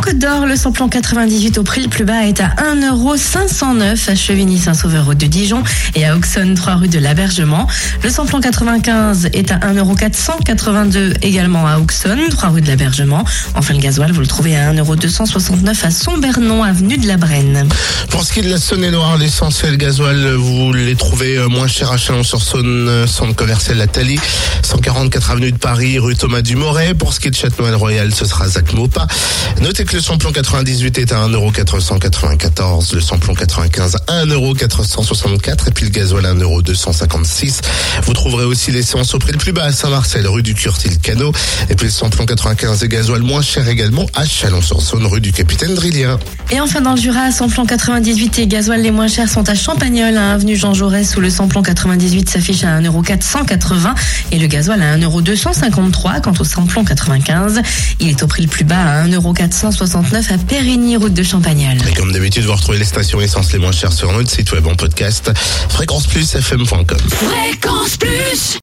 Côte d'Or, le samplon 98 au prix le plus bas est à 1,509€ à Chevigny-Saint-Sauveur route de Dijon et à Auxonne 3 rue de l'Abergement. Le samplon 95 est à 1,482€ également à Auxonne 3 rue de l'Abergement. Enfin le gasoil, vous le trouvez à 1,269€ à Sombernon avenue de la Brenne. Pour ce qui est de la Saône-et-Loire, l'essence et le gasoil, vous les trouvez euh, moins chers à Chalon-sur-Saône, euh, centre commercial La Thalie, 144 avenue de Paris, rue Thomas Dumoret. Pour ce qui est de Châtenois-Royal, ce sera Zach Mopa. Notez le samplon 98 est à 1,494€, le samplon 95 à 1,464€ et puis le gasoil à 1,256€. Vous trouverez aussi l'essence au prix le plus bas à Saint-Marcel, rue du Curtil-Cano. Et puis le samplon 95 et gasoil moins cher également à Chalon-sur-Saône, rue du Capitaine Drillien. Et enfin dans le Jura, samplon 98 et gasoil les moins chers sont à Champagnol, à avenue Jean Jaurès où le samplon 98 s'affiche à 1,480€ et le gasoil à 1,253€. Quant au samplon 95, il est au prix le plus bas à 1,469€ à Périgny, route de Champagnol. Et comme d'habitude, vous retrouvez les stations essence les moins chères sur notre site web en podcast fréquenceplusfm.com. Fréquence Plus